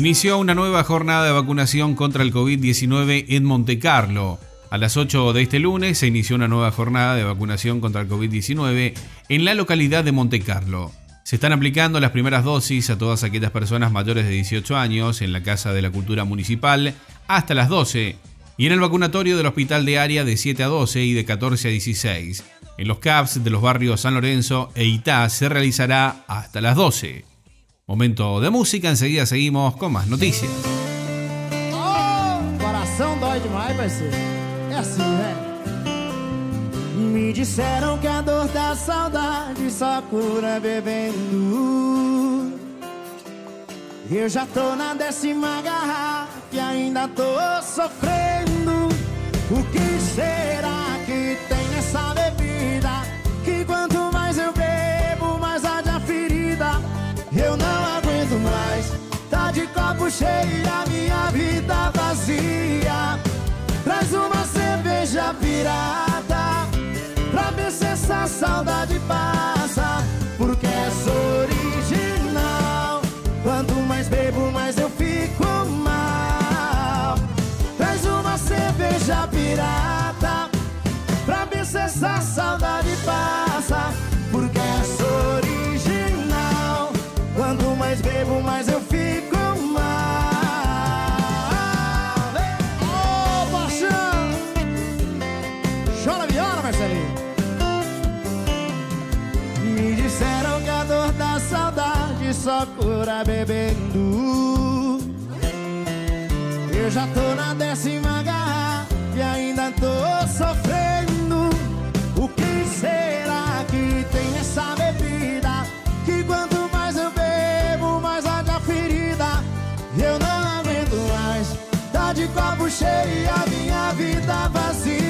Inició una nueva jornada de vacunación contra el COVID-19 en Monte Carlo. A las 8 de este lunes se inició una nueva jornada de vacunación contra el COVID-19 en la localidad de Monte Carlo. Se están aplicando las primeras dosis a todas aquellas personas mayores de 18 años en la Casa de la Cultura Municipal hasta las 12 y en el vacunatorio del Hospital de Área de 7 a 12 y de 14 a 16. En los CAPS de los barrios San Lorenzo e Itá se realizará hasta las 12. Momento de música, enseguida seguimos con más noticias. Oh, coração dói demais, parceiro. É assim, né? Me disseram que a dor da saudade só cura bebendo. Eu já tô na décima garrafa e ainda tô sofrendo. O que será que tem de copo cheio a minha vida vazia. Traz uma cerveja pirata pra ver se essa saudade passa. Porque é original. Quanto mais bebo, mais eu fico mal. Traz uma cerveja pirata pra ver se essa saudade passa. Porque é original. Quanto mais bebo, mais eu fico saudade só cura bebendo. Eu já tô na décima garrafa e ainda tô sofrendo. O que será que tem nessa bebida? Que quanto mais eu bebo, mais arde ferida. Eu não aguento mais, tá de copo cheio a minha vida vazia.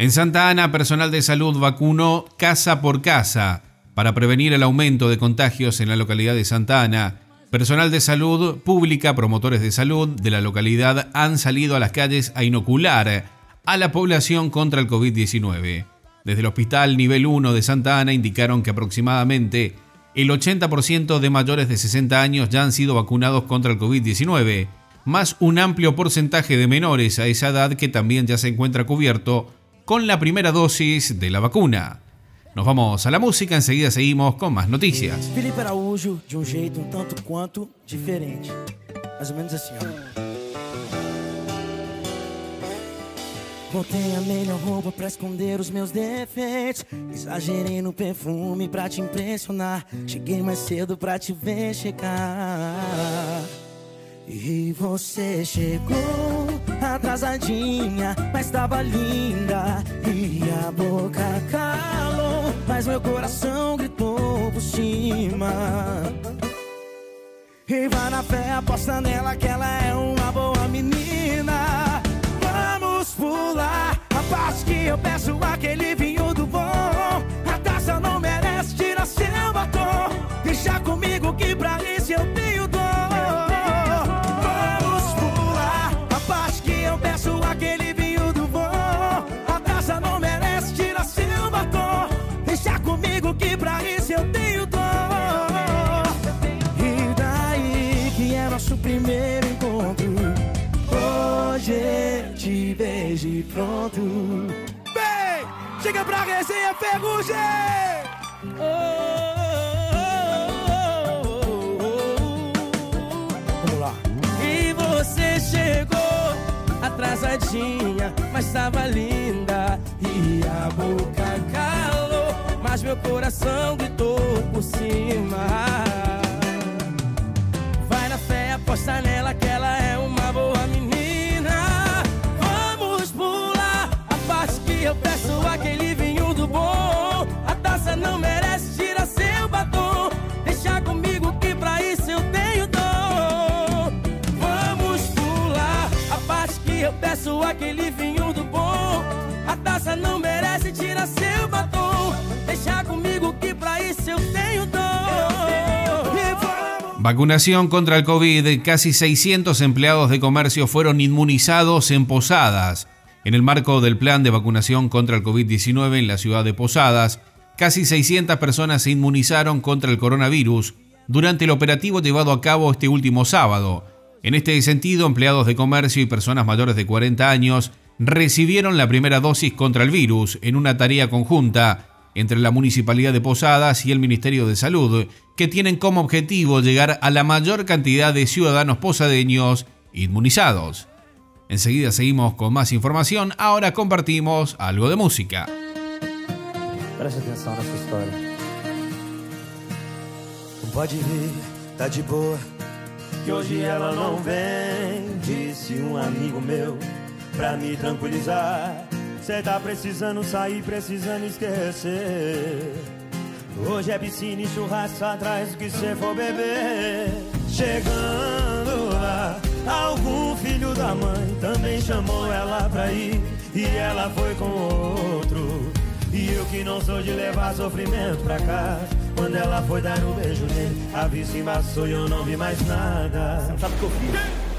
En Santa Ana, personal de salud vacunó casa por casa para prevenir el aumento de contagios en la localidad de Santa Ana. Personal de salud pública, promotores de salud de la localidad han salido a las calles a inocular a la población contra el COVID-19. Desde el Hospital Nivel 1 de Santa Ana indicaron que aproximadamente el 80% de mayores de 60 años ya han sido vacunados contra el COVID-19, más un amplio porcentaje de menores a esa edad que también ya se encuentra cubierto con la primera dosis de la vacuna. Nos vamos a la música, enseguida seguimos con más noticias. Felipe Araújo, de um jeito um tanto quanto diferente. Mais ou menos assim. Botei a melhor roupa pra esconder os meus defeitos. Exagerei no perfume pra te impressionar. Cheguei mais cedo pra te ver chegar. E você chegou atrasadinha, mas tava linda. E a boca calou, mas meu coração gritou por cima. E vai na fé, aposta nela que ela é uma boa menina. Vamos pular a parte que eu peço aquele vinho do bom. A taça não merece tirar seu batom. Deixa comigo que pra isso eu tenho e pronto. Vem, chega pra resenha ferrugem. Vamos lá. E você chegou atrasadinha, mas tava linda. E a boca calou, mas meu coração gritou por cima. Vai na fé, aposta nela que ela é uma boa eu peço aquele vinho do bom. A taça não merece, tira seu batom. Deixa comigo que pra isso eu tenho dom. Vamos pular a parte que eu peço aquele vinho do bom. A taça não merece, tira seu batom. Deixa comigo que pra isso eu tenho dom. Vacunación contra el COVID. Casi 600 empleados de comercio fueron inmunizados en posadas. En el marco del plan de vacunación contra el COVID-19 en la ciudad de Posadas, casi 600 personas se inmunizaron contra el coronavirus durante el operativo llevado a cabo este último sábado. En este sentido, empleados de comercio y personas mayores de 40 años recibieron la primera dosis contra el virus en una tarea conjunta entre la Municipalidad de Posadas y el Ministerio de Salud, que tienen como objetivo llegar a la mayor cantidad de ciudadanos posadeños inmunizados. Enseguida seguimos con más información, ahora compartimos algo de música. Preste atenção nessa história. Pode vir, tá de boa. Que hoje ela não vem, disse um amigo meu, pra me tranquilizar. Cê tá precisando sair, precisando esquecer. Hoje é piscina e churrasco atrás do que cê for beber. Chegando algum filho da mãe também chamou ela pra ir. E ela foi com outro. E eu que não sou de levar sofrimento pra casa. Quando ela foi dar um beijo nele, a vista embaçou e eu não vi mais nada. Você sabe o que eu fiz?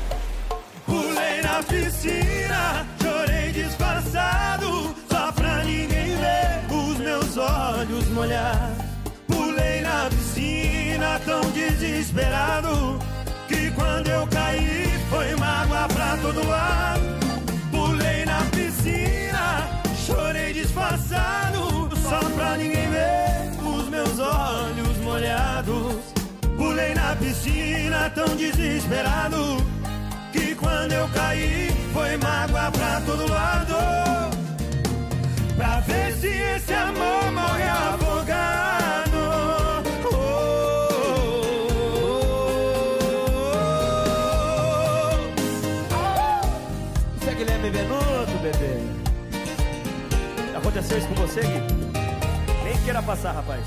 Pulei na piscina, chorei disfarçado, só pra ninguém ver os meus olhos molhar. Pulei na piscina tão desesperado que quando eu caí foi mágoa pra todo lado. Pulei na piscina, chorei disfarçado, só pra ninguém ver os meus olhos molhados. Pulei na piscina tão desesperado que quando eu caí foi mágoa pra todo lado. Pra ver se esse amor morre afogado. Isso com você, Gui? Nem queira passar, rapaz.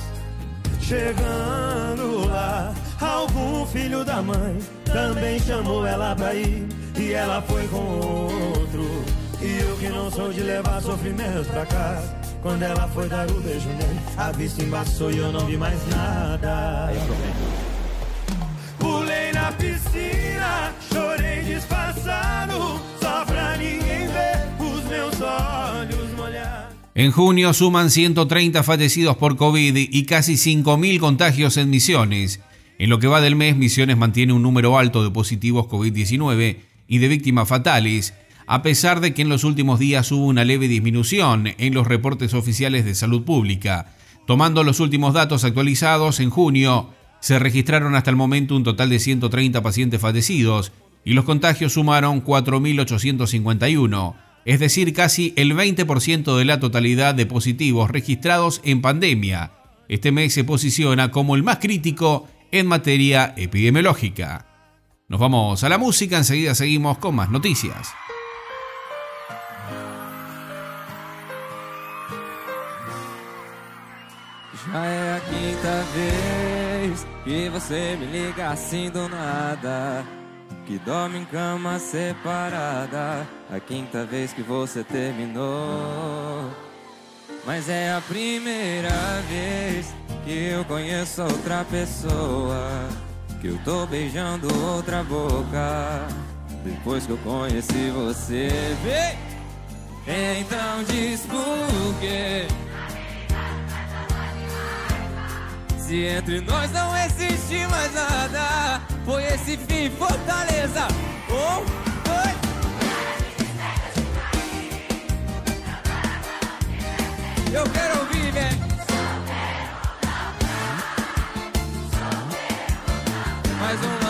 Chegando lá, algum filho da mãe também chamou ela pra ir. E ela foi com outro. E eu que não sou de levar sofrimentos pra casa. Quando ela foi dar o beijo nele, a vista embaçou e eu não vi mais nada. Pulei na piscina, chorei disfarçado, En junio suman 130 fallecidos por COVID y casi 5.000 contagios en Misiones. En lo que va del mes, Misiones mantiene un número alto de positivos COVID-19 y de víctimas fatales, a pesar de que en los últimos días hubo una leve disminución en los reportes oficiales de salud pública. Tomando los últimos datos actualizados, en junio se registraron hasta el momento un total de 130 pacientes fallecidos y los contagios sumaron 4.851, es decir, casi el 20% de la totalidad de positivos registrados en pandemia. Este mes se posiciona como el más crítico en materia epidemiológica. Nos vamos a la música, enseguida seguimos con más noticias. Quinta vez que você me liga nada. Que dorme em cama separada. A quinta vez que você terminou. Mas é a primeira vez que eu conheço outra pessoa. Que eu tô beijando outra boca. Depois que eu conheci você, vem! Então diz por quê? Se entre nós não existe mais nada, foi esse fim, Fortaleza. Um, dois. Eu quero ouvir, velho. Mais uma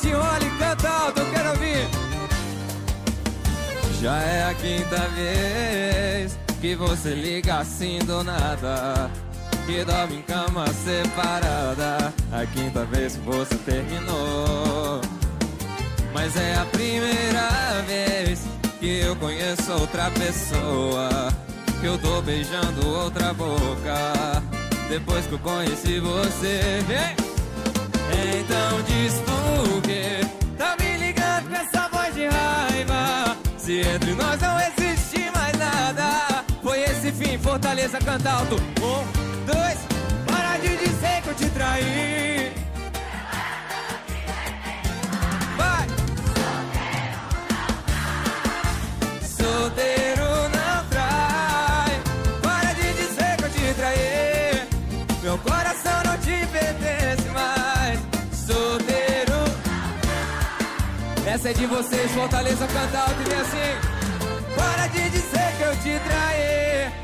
te olha e canta alto, eu quero ouvir. Já é a quinta vez que você liga assim do nada. que dorme em cama separada. A quinta vez que você terminou. Mas é a primeira vez que eu conheço outra pessoa. Que eu tô beijando outra boca. Depois que eu conheci você. Então diz tu que tá me ligando com essa voz de raiva. Se entre nós não existe mais nada. Foi esse fim, Fortaleza, canta alto. Um, dois, para de dizer que eu te traí. É de vocês, Fortaleza, canta alto e vem assim. Para de dizer que eu te traí.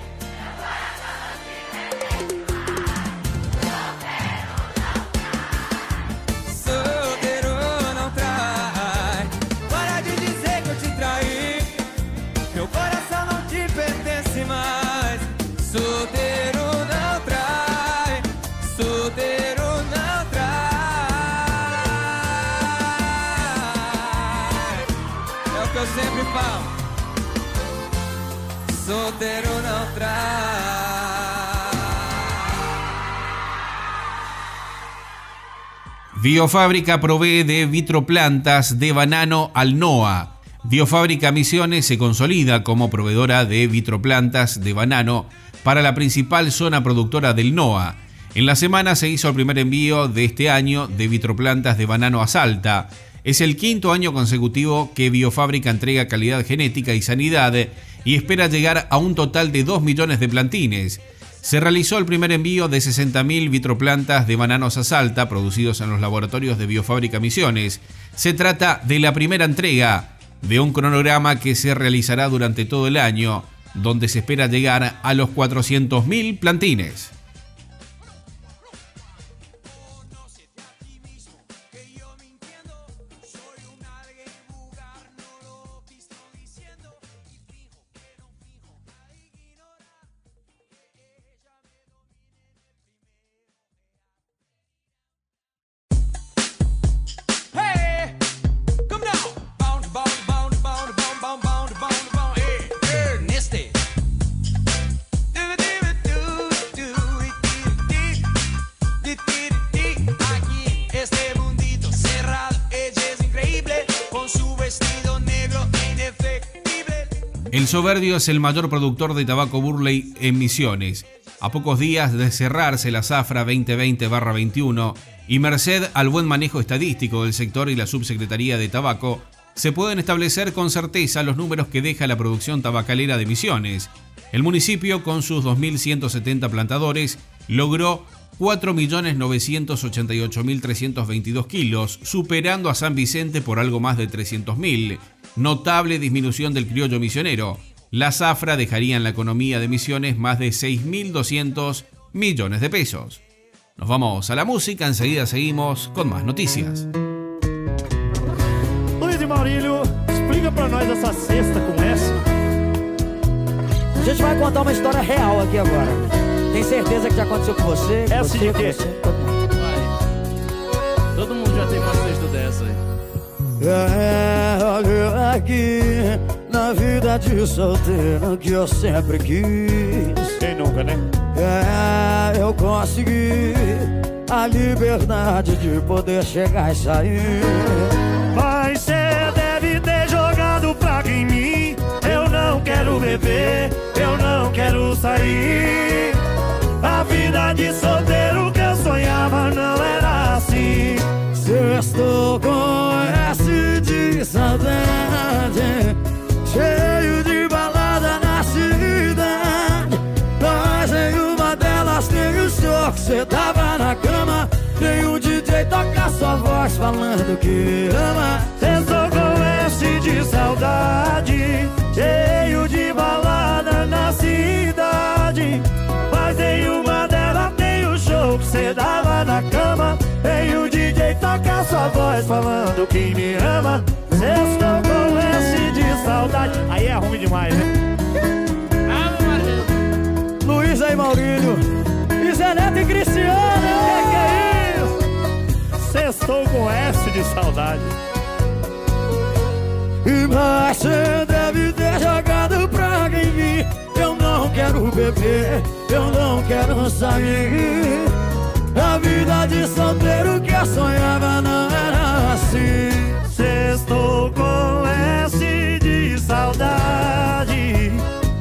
Trai. Biofábrica provee de vitroplantas de banano al NOA. Biofábrica Misiones se consolida como proveedora de vitroplantas de banano para la principal zona productora del NOA. En la semana se hizo el primer envío de este año de vitroplantas de banano a Salta. Es el quinto año consecutivo que Biofábrica entrega calidad genética y sanidad y espera llegar a un total de 2 millones de plantines. Se realizó el primer envío de 60.000 vitroplantas de bananos a Salta producidos en los laboratorios de Biofábrica Misiones. Se trata de la primera entrega de un cronograma que se realizará durante todo el año, donde se espera llegar a los 400.000 plantines. El Soberbio es el mayor productor de tabaco Burley en Misiones. A pocos días de cerrarse la zafra 2020-21 y merced al buen manejo estadístico del sector y la Subsecretaría de Tabaco, se pueden establecer con certeza los números que deja la producción tabacalera de Misiones. El municipio, con sus 2.170 plantadores, logró 4.988.322 kilos, superando a San Vicente por algo más de 300.000. Notable disminución del criollo misionero. La zafra dejaría en la economía de Misiones más de 6.200 millones de pesos. Nos vamos a la música, enseguida seguimos con más noticias. Luiz e Maurílio, explica pra nós essa cesta com S. A gente vai contar uma história real aqui agora. Tem certeza que já aconteceu com você? com Essa você, de quê? Todo mundo já tem uma cesta dessa aí. É, olha aqui, na vida de solteiro que eu sempre quis. Quem nunca, né? É, eu consegui a liberdade de poder chegar e sair. Mas cê deve ter jogado praga em mim. Eu não quero beber, eu não quero sair. A vida de solteiro que eu sonhava não era assim. Se eu estou com de saudade, cheio de balada na cidade. Mas em uma delas tem o senhor que cê tava na cama. Tem o DJ toca sua voz falando que ama. Eu tô com S de saudade, cheio de balada na cidade. Mas em uma delas tem o show que cê dava na cama. Tem o DJ toca sua voz falando que me ama. Estou com S de saudade. Aí é ruim demais, né? Luiz aí, Maurílio, Zé Neto e Cristiano. Que que é isso? Sextou com S de saudade. Mas você deve ter jogado pra quem vi. Eu não quero beber, eu não quero sair. A vida de solteiro que eu sonhava não era assim. Sextou com S de saudade.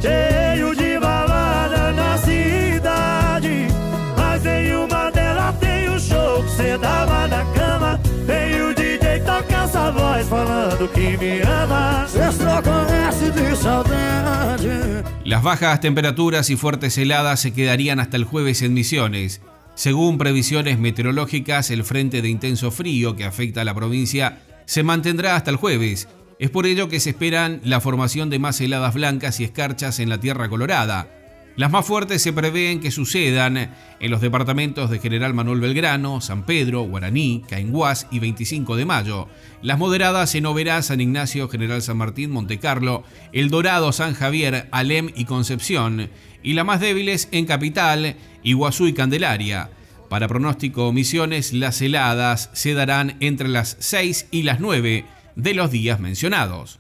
Cheio de balada na cidade. Mas nenhuma delas tem o show que cê dava na cama. Tem o DJ toca essa voz falando que me ama. Sextou com S de saudade. Las bajas temperaturas y fuertes heladas se quedarían hasta el jueves en Misiones. Según previsiones meteorológicas, el frente de intenso frío que afecta a la provincia se mantendrá hasta el jueves. Es por ello que se esperan la formación de más heladas blancas y escarchas en la Tierra Colorada. Las más fuertes se prevén que sucedan en los departamentos de General Manuel Belgrano, San Pedro, Guaraní, Cainguás y 25 de Mayo. Las moderadas en Oberá, San Ignacio, General San Martín, Montecarlo, El Dorado, San Javier, Alem y Concepción. Y las más débiles en Capital, Iguazú y Candelaria. Para pronóstico Misiones, las heladas se darán entre las 6 y las 9 de los días mencionados.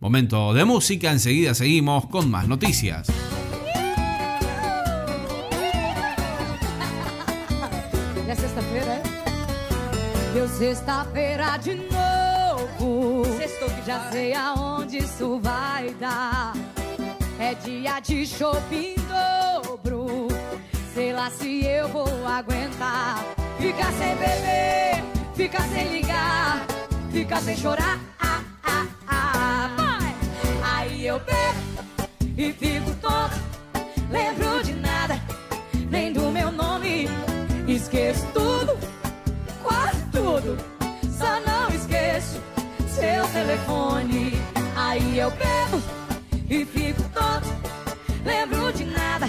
Momento de música, enseguida seguimos con más noticias. É sexta-feira, é? Deu sexta-feira de novo. Sextou que já sei aonde isso vai dar. É dia de shopping dobro. Sei lá se eu vou aguentar. Ficar sem beber, ficar sem ligar, ficar sem chorar. Ah, ah, ah. Aí eu bebo e fico tonto. Lembro de nada, nem do meu nome. Esqueço tudo, quase tudo. Só não esqueço seu telefone. Aí eu bebo e fico tonto. Lembro de nada,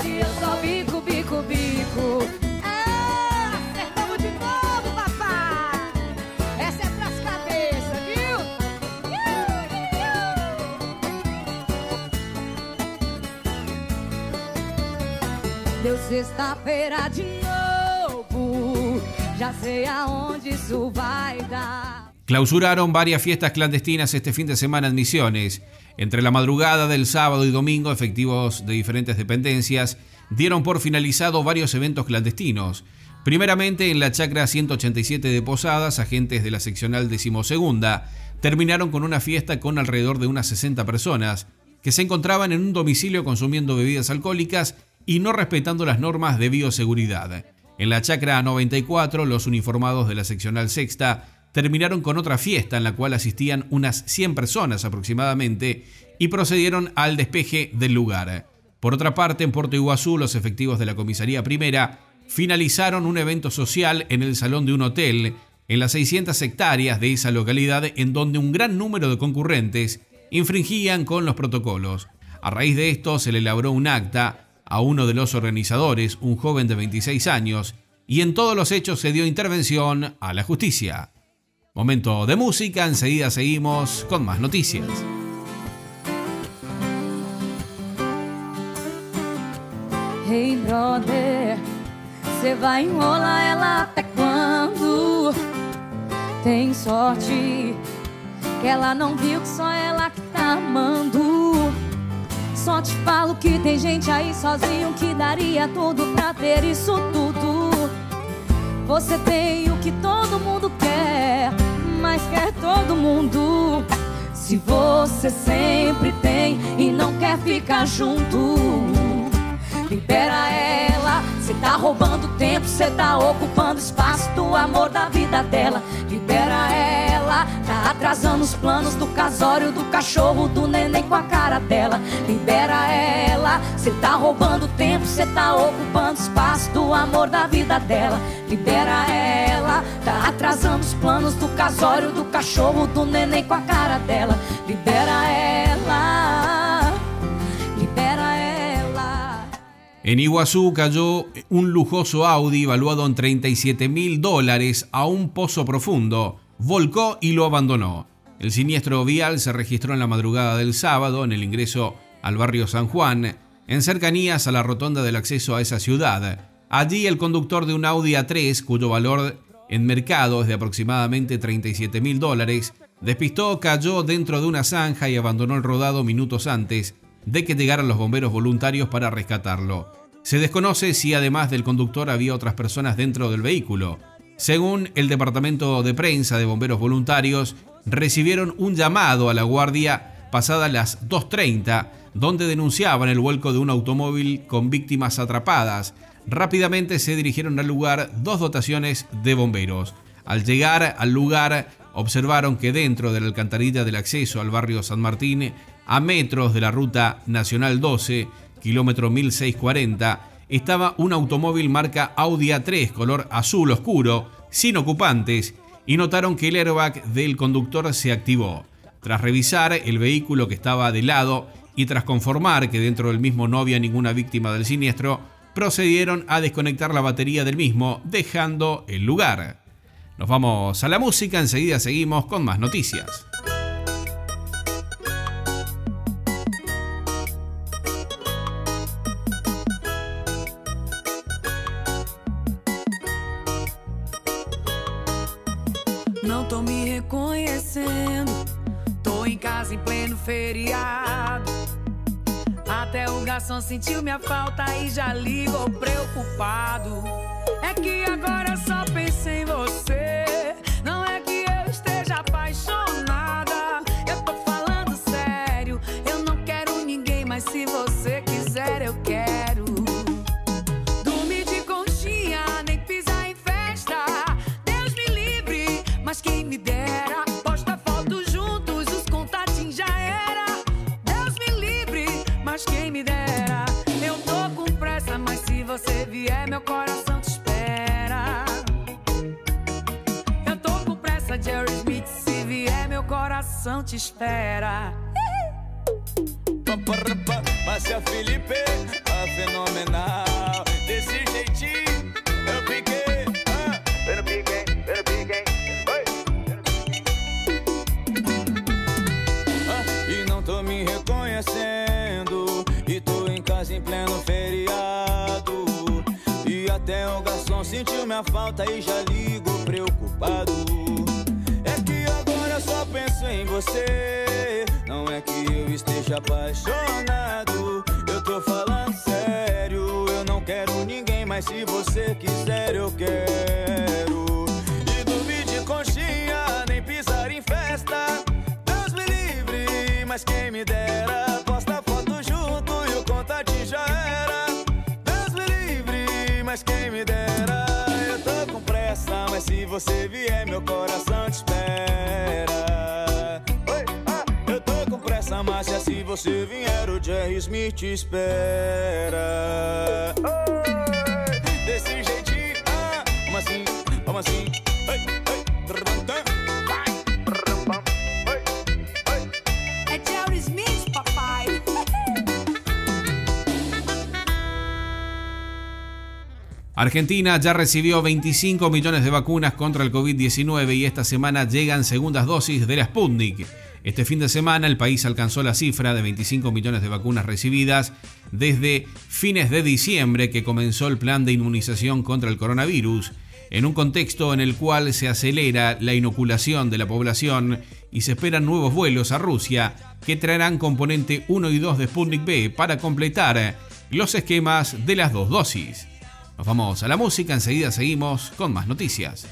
Deu sexta-feira de novo. Já sei aonde. Clausuraron varias fiestas clandestinas este fin de semana en Misiones. Entre la madrugada del sábado y domingo, efectivos de diferentes dependencias dieron por finalizado varios eventos clandestinos. Primeramente en la chacra 187 de Posadas, agentes de la seccional decimosegunda terminaron con una fiesta con alrededor de unas 60 personas que se encontraban en un domicilio consumiendo bebidas alcohólicas y no respetando las normas de bioseguridad. En la chacra 94, los uniformados de la seccional sexta terminaron con otra fiesta en la cual asistían unas 100 personas aproximadamente y procedieron al despeje del lugar. Por otra parte, en Puerto Iguazú, los efectivos de la comisaría primera finalizaron un evento social en el salón de un hotel en las 600 hectáreas de esa localidad en donde un gran número de concurrentes infringían con los protocolos. A raíz de esto se le elaboró un acta a uno de los organizadores, un joven de 26 años, y en todos los hechos se dio intervención a la justicia. Momento de música, enseguida seguimos con más noticias. Hey brother, que que só amando. Só te falo que tem gente aí sozinho que daria tudo pra ter isso tudo. Você tem o que todo mundo quer, mas quer todo mundo. Se você sempre tem e não quer ficar junto, libera ela. Cê tá roubando tempo, cê tá ocupando espaço do amor da vida dela. Libera ela. Tá atrasando os planos do casório, do cachorro, do neném com a cara dela. Libera ela. Cê tá roubando tempo, cê tá ocupando espaço do amor da vida dela. Libera ela. Tá atrasando os planos do casório, do cachorro, do neném com a cara dela. Libera ela. Libera ela. En Iguazú cayó un lujoso Audi valuado en 37 mil dólares a un pozo profundo, volcó y lo abandonó. El siniestro vial se registró en la madrugada del sábado en el ingreso al barrio San Juan, en cercanías a la rotonda del acceso a esa ciudad. Allí el conductor de un Audi A3, cuyo valor en mercado es de aproximadamente 37 mil dólares, despistó, cayó dentro de una zanja y abandonó el rodado minutos antes de que llegaran los bomberos voluntarios para rescatarlo. Se desconoce si además del conductor había otras personas dentro del vehículo. Según el Departamento de Prensa de Bomberos Voluntarios, recibieron un llamado a la guardia pasadas las 2.30, donde denunciaban el vuelco de un automóvil con víctimas atrapadas. Rápidamente se dirigieron al lugar dos dotaciones de bomberos. Al llegar al lugar, observaron que dentro de la alcantarilla del acceso al barrio San Martín, a metros de la ruta Nacional 12, kilómetro 1640, estaba un automóvil marca Audi A3 color azul oscuro, sin ocupantes, y notaron que el airbag del conductor se activó. Tras revisar el vehículo que estaba de lado y tras conformar que dentro del mismo no había ninguna víctima del siniestro, procedieron a desconectar la batería del mismo, dejando el lugar. Nos vamos a la música, enseguida seguimos con más noticias. Até o garçom sentiu minha falta e já ligou preocupado. É que agora só penso em você. Coração te espera. Márcia Felipe, a fenomenal. Desse jeitinho, eu piquei. Ah, eu piquei, eu piquei. Ah, e não tô me reconhecendo. E tô em casa em pleno feriado. E até o garçom sentiu minha falta e já ligo preocupado. Você. Não é que eu esteja apaixonado. Eu tô falando sério. Eu não quero ninguém, mas se você quiser, eu quero. E dormir de conchinha, nem pisar em festa. Deus me livre, mas quem me dera. Se você vier, o Jerry Smith espera. Desse jeitinho. Argentina ya recibió 25 millones de vacunas contra el COVID-19 y esta semana llegan segundas dosis de la Sputnik. Este fin de semana el país alcanzó la cifra de 25 millones de vacunas recibidas desde fines de diciembre que comenzó el plan de inmunización contra el coronavirus, en un contexto en el cual se acelera la inoculación de la población y se esperan nuevos vuelos a Rusia que traerán componente 1 y 2 de Sputnik B para completar los esquemas de las dos dosis. Nos vamos a la música, enseguida seguimos con más noticias.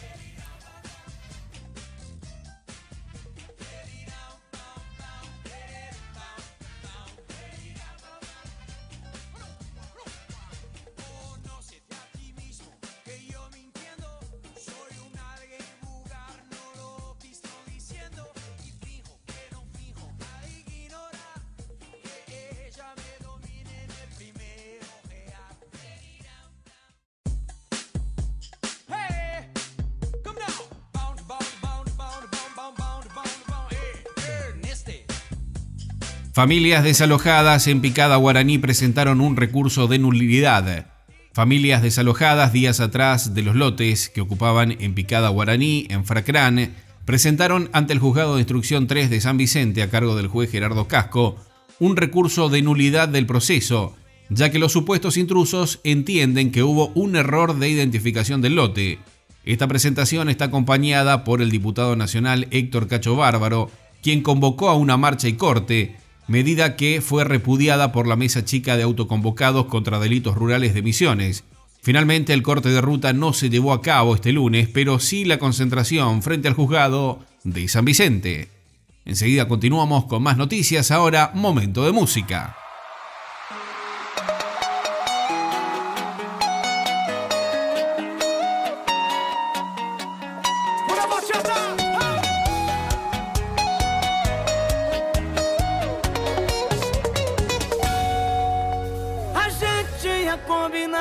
Familias desalojadas en Picada Guaraní presentaron un recurso de nulidad. Familias desalojadas días atrás de los lotes que ocupaban en Picada Guaraní, en Fracrán, presentaron ante el Juzgado de Instrucción 3 de San Vicente, a cargo del juez Gerardo Casco, un recurso de nulidad del proceso, ya que los supuestos intrusos entienden que hubo un error de identificación del lote. Esta presentación está acompañada por el diputado nacional Héctor Cacho Bárbaro, quien convocó a una marcha y corte, medida que fue repudiada por la mesa chica de autoconvocados contra delitos rurales de Misiones. Finalmente el corte de ruta no se llevó a cabo este lunes, pero sí la concentración frente al juzgado de San Vicente. Enseguida continuamos con más noticias, ahora momento de música.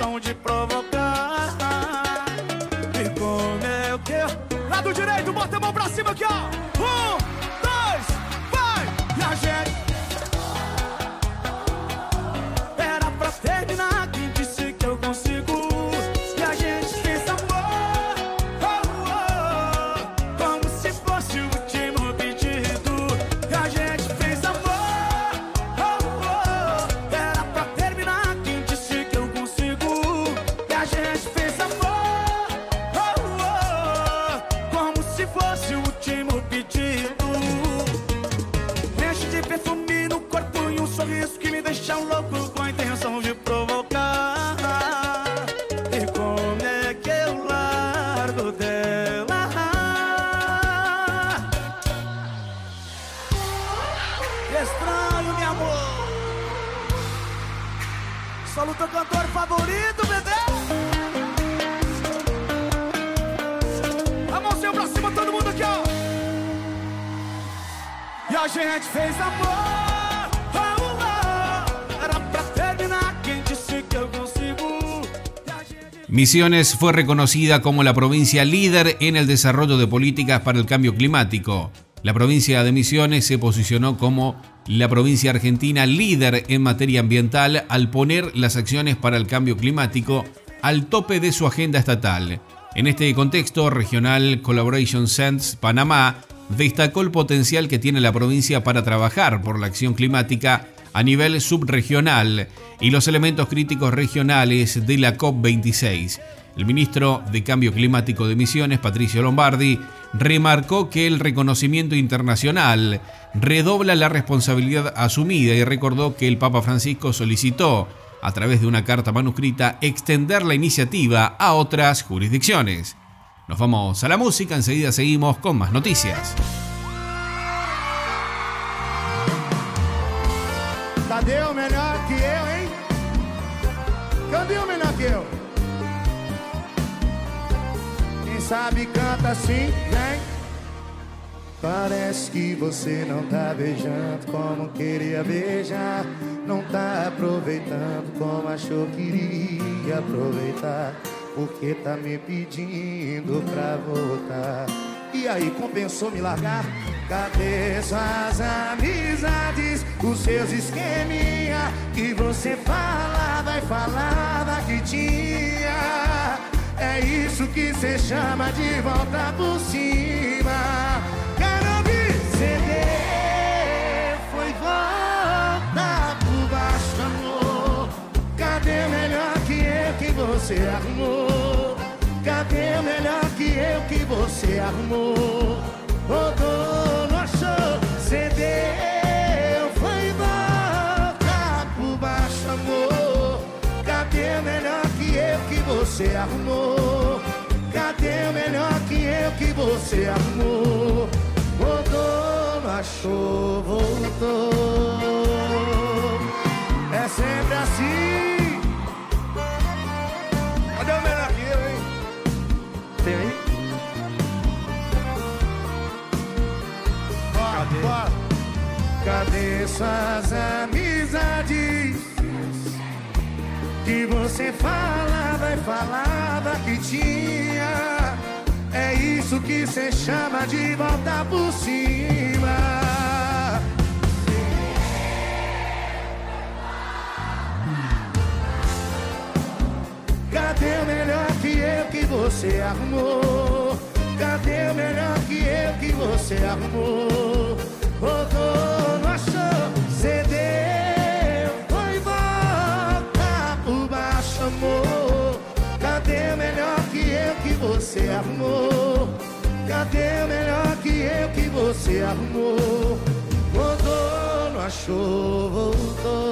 Intenção de provocar. E como é que. Lado direito, bota a mão pra cima aqui, ó. Um, Misiones fue reconocida como la provincia líder en el desarrollo de políticas para el cambio climático. La provincia de Misiones se posicionó como la provincia argentina líder en materia ambiental al poner las acciones para el cambio climático al tope de su agenda estatal. En este contexto, Regional Collaboration Sense Panamá destacó el potencial que tiene la provincia para trabajar por la acción climática a nivel subregional y los elementos críticos regionales de la COP26. El ministro de Cambio Climático de Misiones, Patricio Lombardi, remarcó que el reconocimiento internacional redobla la responsabilidad asumida y recordó que el Papa Francisco solicitó, a través de una carta manuscrita, extender la iniciativa a otras jurisdicciones. Nos vamos a la música, enseguida seguimos con más noticias. Cadê o melhor que eu, hein? O melhor sabe canta assim, vem. Parece que você não tá beijando como queria beijar. Não tá aproveitando como achou que iria aproveitar. Porque tá me pedindo pra voltar. E aí, compensou me largar? Cadê suas amizades? Os seus esqueminha que você falava e falava que tinha. É isso que cê chama de volta por cima. Quero ouvir CD. Foi volta por baixo, amor. Cadê o melhor que eu que você arrumou? Cadê o melhor que eu que você arrumou? O dono achou, cedeu, você arrumou? Cadê o melhor que eu que você arrumou? Dono achou, voltou. É sempre assim. Cadê o melhor que eu, hein? Tem aí? Cadê? Cadê suas amizades? Que você falava e falava que tinha. É isso que cê chama de volta por cima. Cadê o melhor que eu que você arrumou? Cadê o melhor que eu que você arrumou?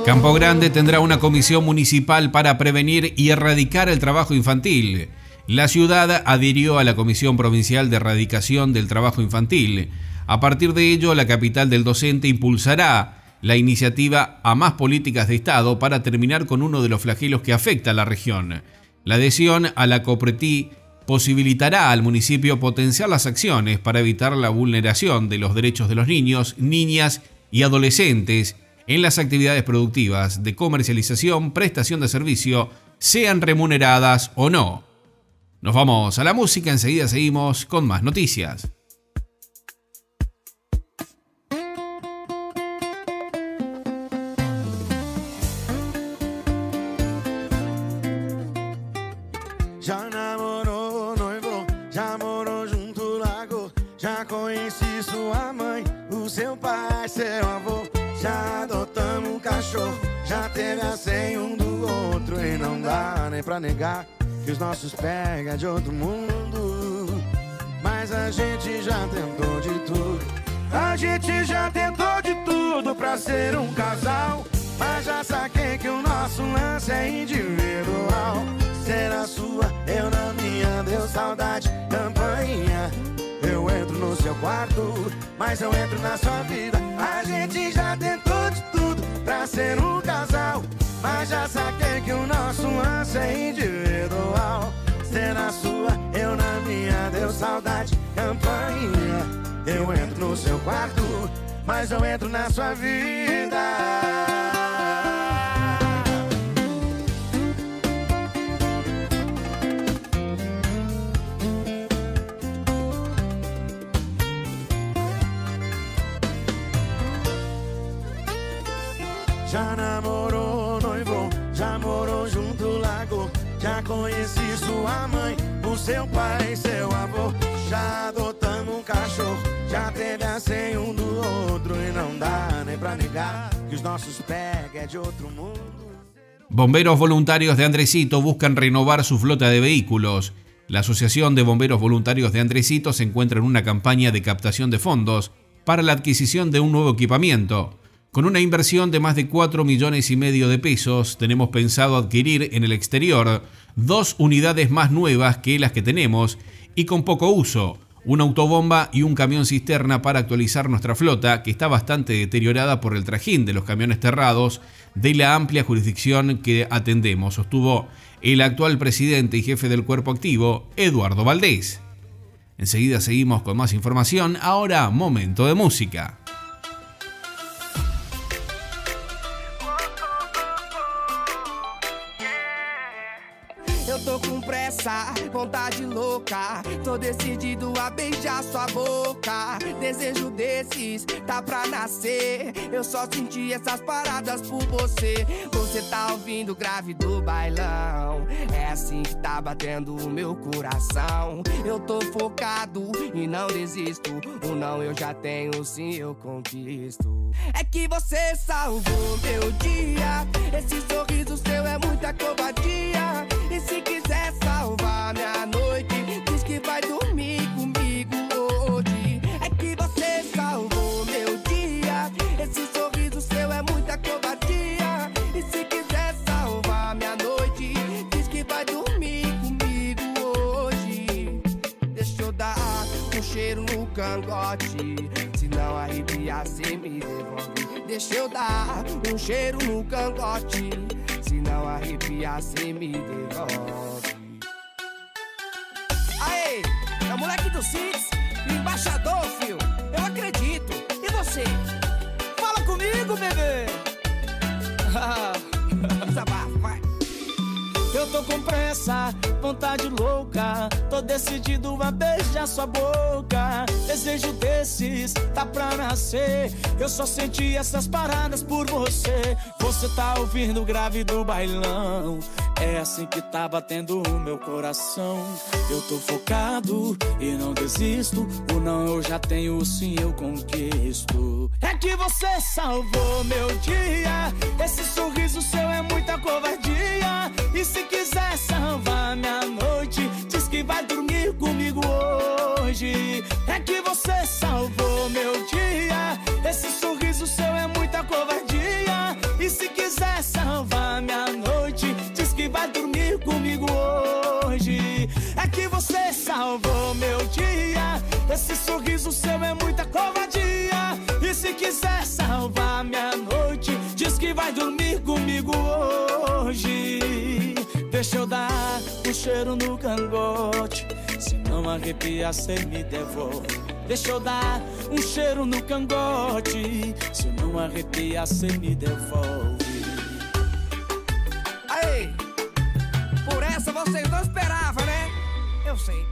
Campo Grande tendrá una comisión municipal para prevenir y erradicar el trabajo infantil. La ciudad adhirió a la Comisión Provincial de Erradicación del Trabajo Infantil. A partir de ello, la capital del docente impulsará la iniciativa a más políticas de Estado para terminar con uno de los flagelos que afecta a la región. La adhesión a la COPRETI posibilitará al municipio potenciar las acciones para evitar la vulneración de los derechos de los niños, niñas y adolescentes en las actividades productivas de comercialización, prestación de servicio, sean remuneradas o no. Nos vamos a la música, enseguida seguimos con más noticias. Negar que os nossos pega de outro mundo. Mas a gente já tentou de tudo. A gente já tentou de tudo pra ser um casal. Mas já saquei que o nosso lance é individual. Ser a sua, eu na minha, deu saudade, campainha. Eu entro no seu quarto, mas eu entro na sua vida. A gente já tentou de tudo pra ser um casal. Mas já saquei que o nosso lance é individual. Ser na sua, eu na minha, deu saudade, campainha. Eu entro no seu quarto, mas eu entro na sua vida. Já namorou, Pai, adotamos cachorro, negar que de mundo. Bomberos voluntarios de Andresito buscan renovar su flota de vehículos. La Asociación de Bomberos Voluntarios de Andresito se encuentra en una campaña de captación de fondos para la adquisición de un nuevo equipamiento. Con una inversión de más de 4 millones y medio de pesos, tenemos pensado adquirir en el exterior dos unidades más nuevas que las que tenemos y con poco uso, una autobomba y un camión cisterna para actualizar nuestra flota, que está bastante deteriorada por el trajín de los camiones terrados de la amplia jurisdicción que atendemos, sostuvo el actual presidente y jefe del cuerpo activo, Eduardo Valdés. Enseguida seguimos con más información. Ahora, momento de música. Vontade louca. Tô decidido a beijar sua boca. Desejo desses, tá pra nascer. Eu só senti essas paradas por você. Você tá ouvindo grave do bailão. É assim que tá batendo o meu coração. Eu tô focado e não desisto. O não eu já tenho, sim eu conquisto. É que você salvou meu dia. Esse sorriso seu é muita covardia. E se quiser cangote. Se não arrepiar, cê me devolve. Deixa eu dar um cheiro no cangote. Se não arrepiar, cê me devolve. Aê, é o moleque do Six, embaixador, fio. Eu acredito. E você? Fala comigo, bebê. Desabafo. Eu tô com pressa, vontade louca. Tô decidido a beijar sua boca. Desejo desses, tá pra nascer. Eu só senti essas paradas por você. Você tá ouvindo o grave do bailão. É assim que tá batendo o meu coração. Eu tô focado e não desisto. O não eu já tenho, o sim eu conquisto. É que você salvou meu dia. Esse sorriso seu é muita covardia. E se quiser salvar minha noite, diz que vai dormir comigo hoje. É que você salvou meu dia. Esse sorriso seu é muita covardia. E se quiser salvar minha noite, diz que vai dormir comigo hoje. É que você salvou meu dia. Esse sorriso seu é muita cheiro no cangote. Se não arrepiar, cê me devolve. Deixa eu dar um cheiro no cangote. Se não arrepiar, cê me devolve. Aê, por essa vocês não esperavam, né? Eu sei.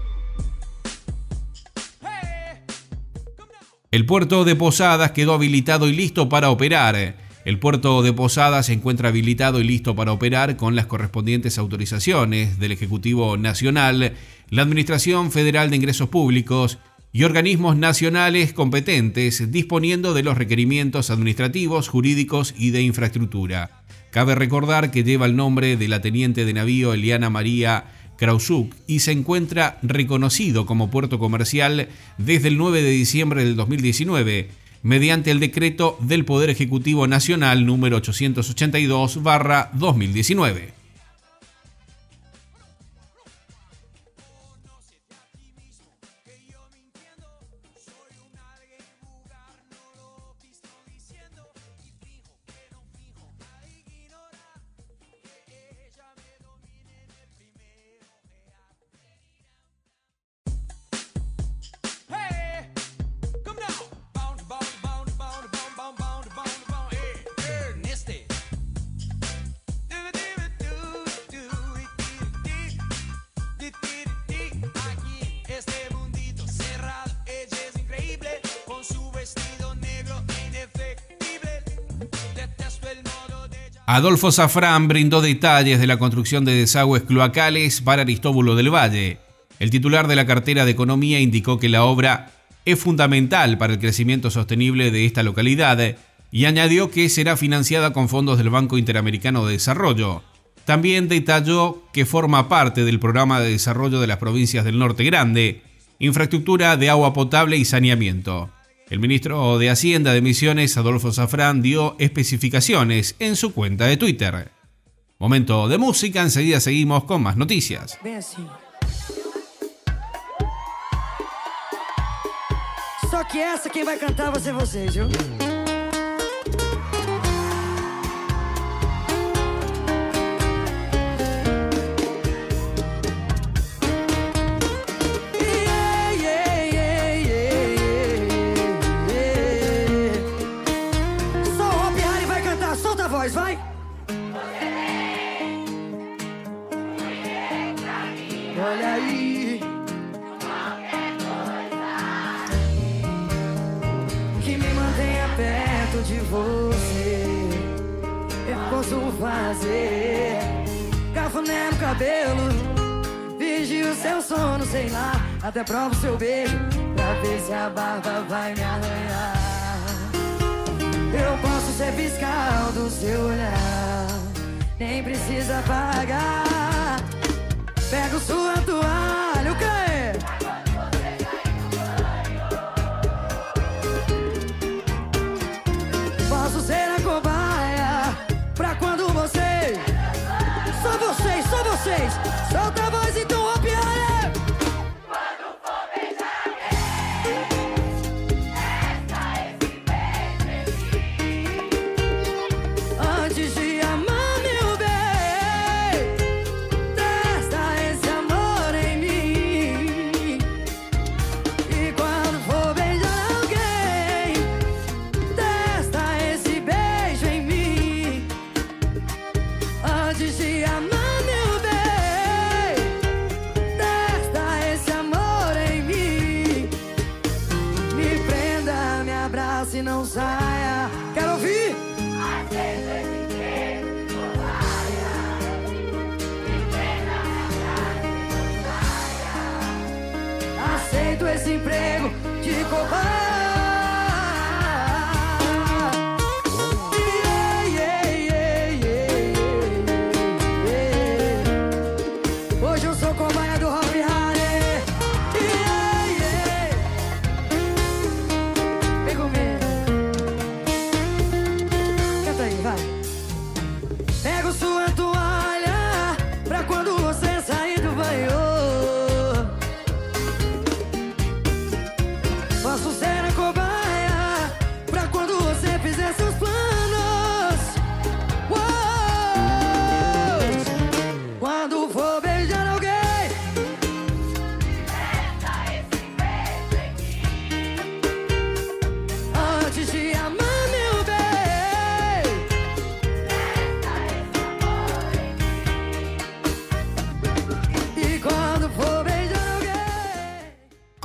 El puerto de Posadas quedó habilitado y listo para operar. El puerto de Posadas se encuentra habilitado y listo para operar con las correspondientes autorizaciones del Ejecutivo Nacional, la Administración Federal de Ingresos Públicos y organismos nacionales competentes, disponiendo de los requerimientos administrativos, jurídicos y de infraestructura. Cabe recordar que lleva el nombre de la teniente de navío Eliana María Krausuk y se encuentra reconocido como puerto comercial desde el 9 de diciembre del 2019 mediante el decreto del Poder Ejecutivo Nacional número 882-2019. Adolfo Safrán brindó detalles de la construcción de desagües cloacales para Aristóbulo del Valle. El titular de la cartera de Economía indicó que la obra es fundamental para el crecimiento sostenible de esta localidad y añadió que será financiada con fondos del Banco Interamericano de Desarrollo. También detalló que forma parte del programa de desarrollo de las provincias del Norte Grande, infraestructura de agua potable y saneamiento. El ministro de Hacienda de Misiones, Adolfo Safrán, dio especificaciones en su cuenta de Twitter. Momento de música, enseguida seguimos con más noticias. Cabelo, vigio seu sono, sei lá. Até provo seu beijo, pra ver se a barba vai me arranhar. Eu posso ser fiscal do seu olhar, nem precisa pagar. Pego sua toalha,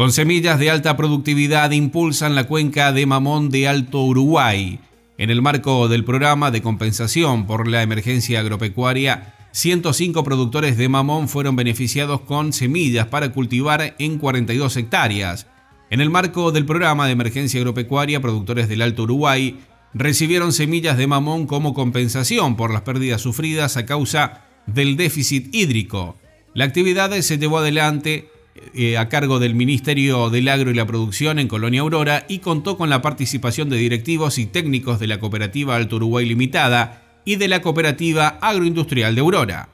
Con semillas de alta productividad impulsan la cuenca de Mamón de Alto Uruguay. En el marco del programa de compensación por la emergencia agropecuaria, 105 productores de mamón fueron beneficiados con semillas para cultivar en 42 hectáreas. En el marco del programa de emergencia agropecuaria, productores del Alto Uruguay recibieron semillas de mamón como compensación por las pérdidas sufridas a causa del déficit hídrico. La actividad se llevó adelante eh, a cargo del Ministerio del Agro y la Producción en Colonia Aurora y contó con la participación de directivos y técnicos de la Cooperativa Alto Uruguay Limitada y de la Cooperativa Agroindustrial de Aurora.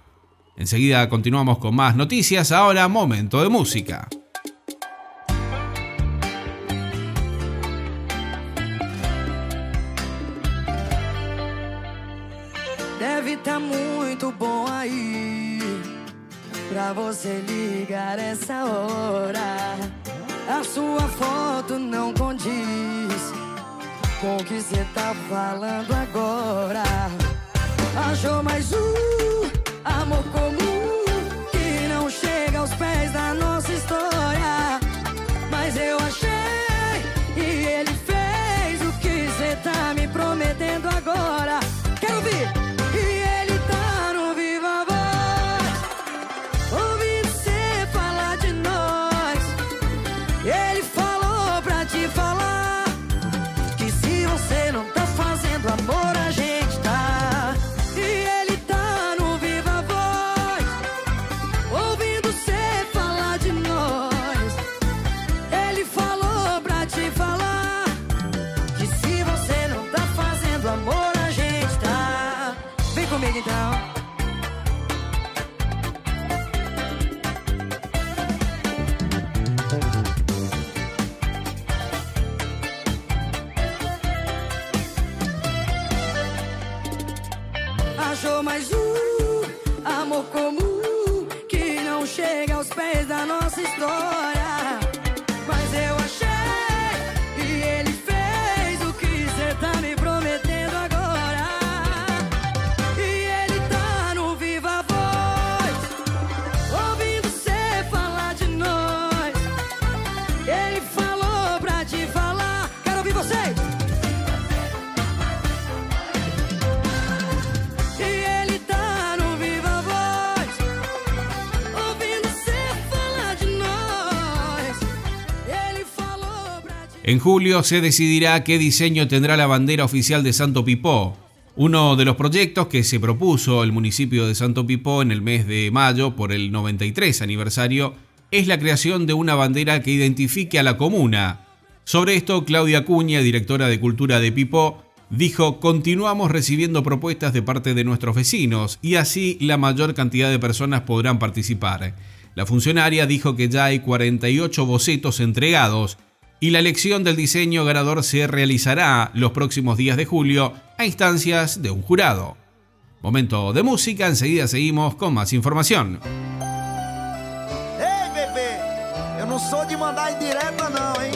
Enseguida continuamos con más noticias, ahora momento de música. Pra você ligar essa hora. A sua foto não condiz com o que você tá falando agora. Achou mais um amor comum que não chega aos pés da nossa história. Julio se decidirá qué diseño tendrá la bandera oficial de Santo Pipó. Uno de los proyectos que se propuso el municipio de Santo Pipó en el mes de mayo por el 93 aniversario es la creación de una bandera que identifique a la comuna. Sobre esto, Claudia Cuña, directora de Cultura de Pipó, dijo, continuamos recibiendo propuestas de parte de nuestros vecinos y así la mayor cantidad de personas podrán participar. La funcionaria dijo que ya hay 48 bocetos entregados y la elección del diseño ganador se realizará los próximos días de julio a instancias de un jurado. Momento de música, enseguida seguimos con más información. Ei, bebê, eu não sou de mandar indireta não, hein?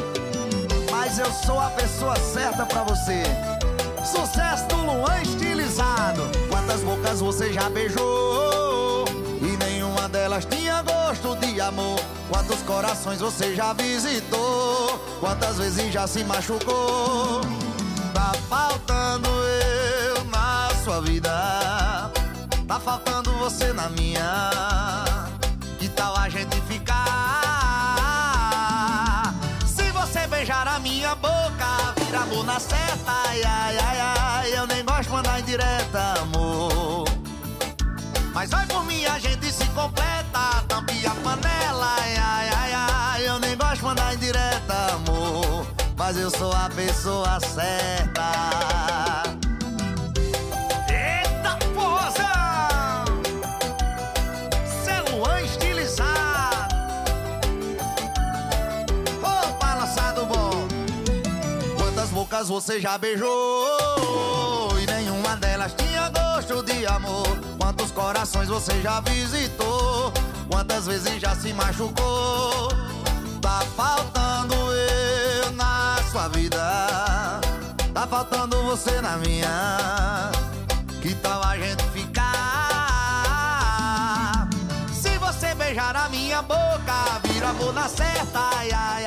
Mas eu sou a pessoa certa pra você. Sucesso do Luan estilizado. Quantas bocas você já beijou? E nenhuma delas tinha gosto de amor. Quantos corações você já visitou? Quantas vezes já se machucou? Tá faltando eu na sua vida. Tá faltando você na minha. Que tal a gente ficar? Se você beijar a minha boca, vira amor na seta. Ai, ai, ai, ai. Eu nem gosto de mandar indireta, amor. Mas vai por mim, a gente se completa. Mas eu sou a pessoa certa. Eita porra! Cê é estilizado. Ô, balançado bom. Quantas bocas você já beijou? E nenhuma delas tinha gosto de amor. Quantos corações você já visitou? Quantas vezes já se machucou? Tá faltando Se a boca.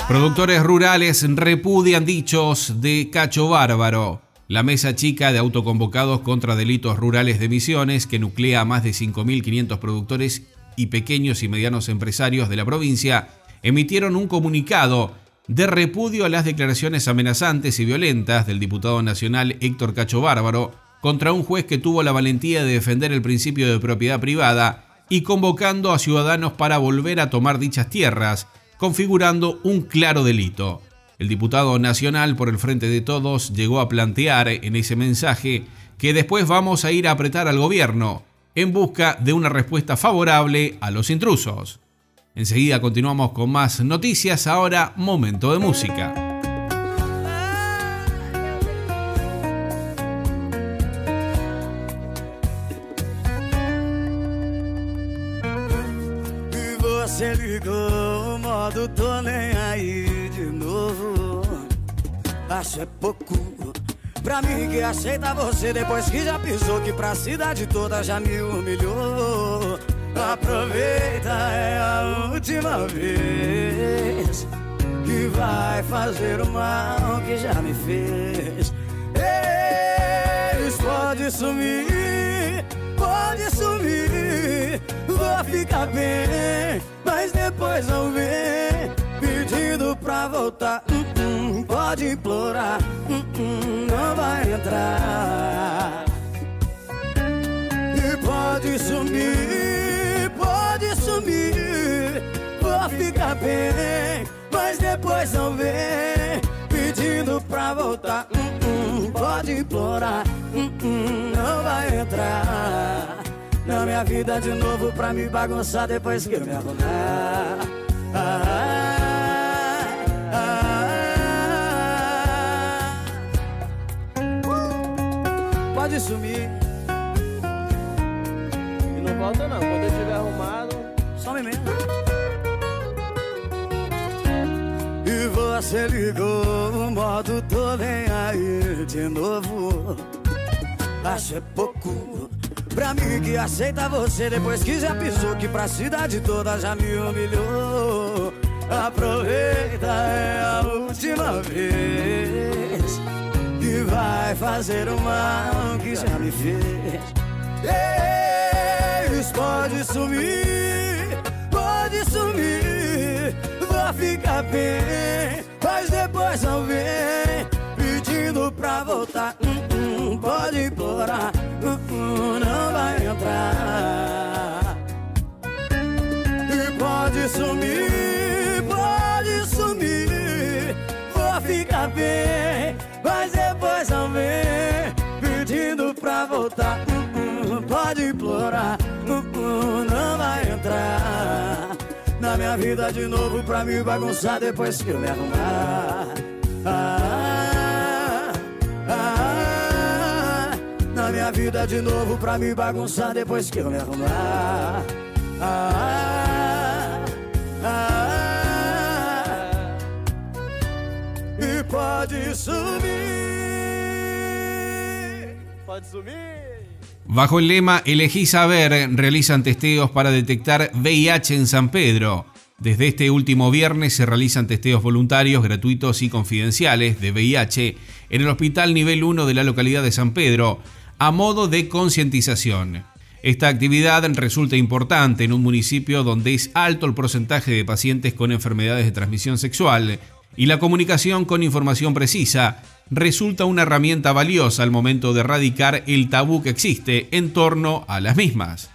Productores rurales repudian dichos de Cacho Bárbaro. La mesa chica de autoconvocados contra delitos rurales de Misiones, que nuclea a más de 5.500 productores y pequeños y medianos empresarios de la provincia, emitieron un comunicado de repudio a las declaraciones amenazantes y violentas del diputado nacional Héctor Cacho Bárbaro contra un juez que tuvo la valentía de defender el principio de propiedad privada y convocando a ciudadanos para volver a tomar dichas tierras, configurando un claro delito. El diputado nacional por el Frente de Todos llegó a plantear en ese mensaje que después vamos a ir a apretar al gobierno en busca de una respuesta favorable a los intrusos. Enseguida continuamos con más noticias, ahora momento de música. Você ligou o modo tô nem aí de novo. Acho é pouco Pra mim que aceita você. Depois que já pisou Que pra cidade toda já me humilhou Aproveita, é a última vez Que vai fazer o mal que já me fez. Eles pode sumir, pode sumir Vou ficar bem, mas depois não vem Pedindo pra voltar, hum, hum, pode implorar hum, Não vai entrar. E pode sumir, sumir Vou ficar bem, mas depois não vem Pedindo pra voltar, hum, hum, pode implorar hum, Não vai entrar na minha vida de novo pra me bagunçar depois que eu me arrumar. Ah, ah, ah. Pode sumir. E não volta não, quando eu tiver arrumado. Mesmo. E você ligou o modo tô nem aí de novo. Acho é pouco pra mim que aceita você depois que já pisou que pra cidade toda já me humilhou. Aproveita, é a última vez que vai fazer o mal que já me fez. Eles pode sumir, pode sumir, vou ficar bem, Mas depois não vem pedindo pra voltar. Hum, hum, pode implorar, hum, hum, não vai entrar. E pode sumir, pode sumir. Vou ficar bem, mas depois não vem pedindo pra voltar. Hum, hum, pode implorar, hum, hum, não vai entrar na minha vida de novo pra me bagunçar depois que eu me arrumar. Ah, ah, ah, na minha vida de novo pra me bagunçar depois que eu me arrumar. Ah, ah, ah, e pode sumir. Pode sumir. Bajo el lema Elegí saber, realizan testeos para detectar VIH en San Pedro. Desde este último viernes se realizan testeos voluntarios, gratuitos y confidenciales de VIH en el Hospital Nivel 1 de la localidad de San Pedro, a modo de concientización. Esta actividad resulta importante en un municipio donde es alto el porcentaje de pacientes con enfermedades de transmisión sexual y la comunicación con información precisa resulta una herramienta valiosa al momento de erradicar el tabú que existe en torno a las mismas.